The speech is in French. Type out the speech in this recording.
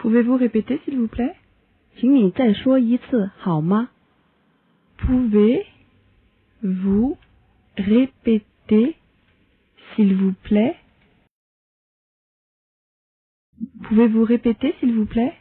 Pouvez-vous répéter, s'il vous plaît? 请你再说一次好吗？Pouvez-vous répéter, s'il vous plaît? Pouvez-vous répéter, s'il vous plaît?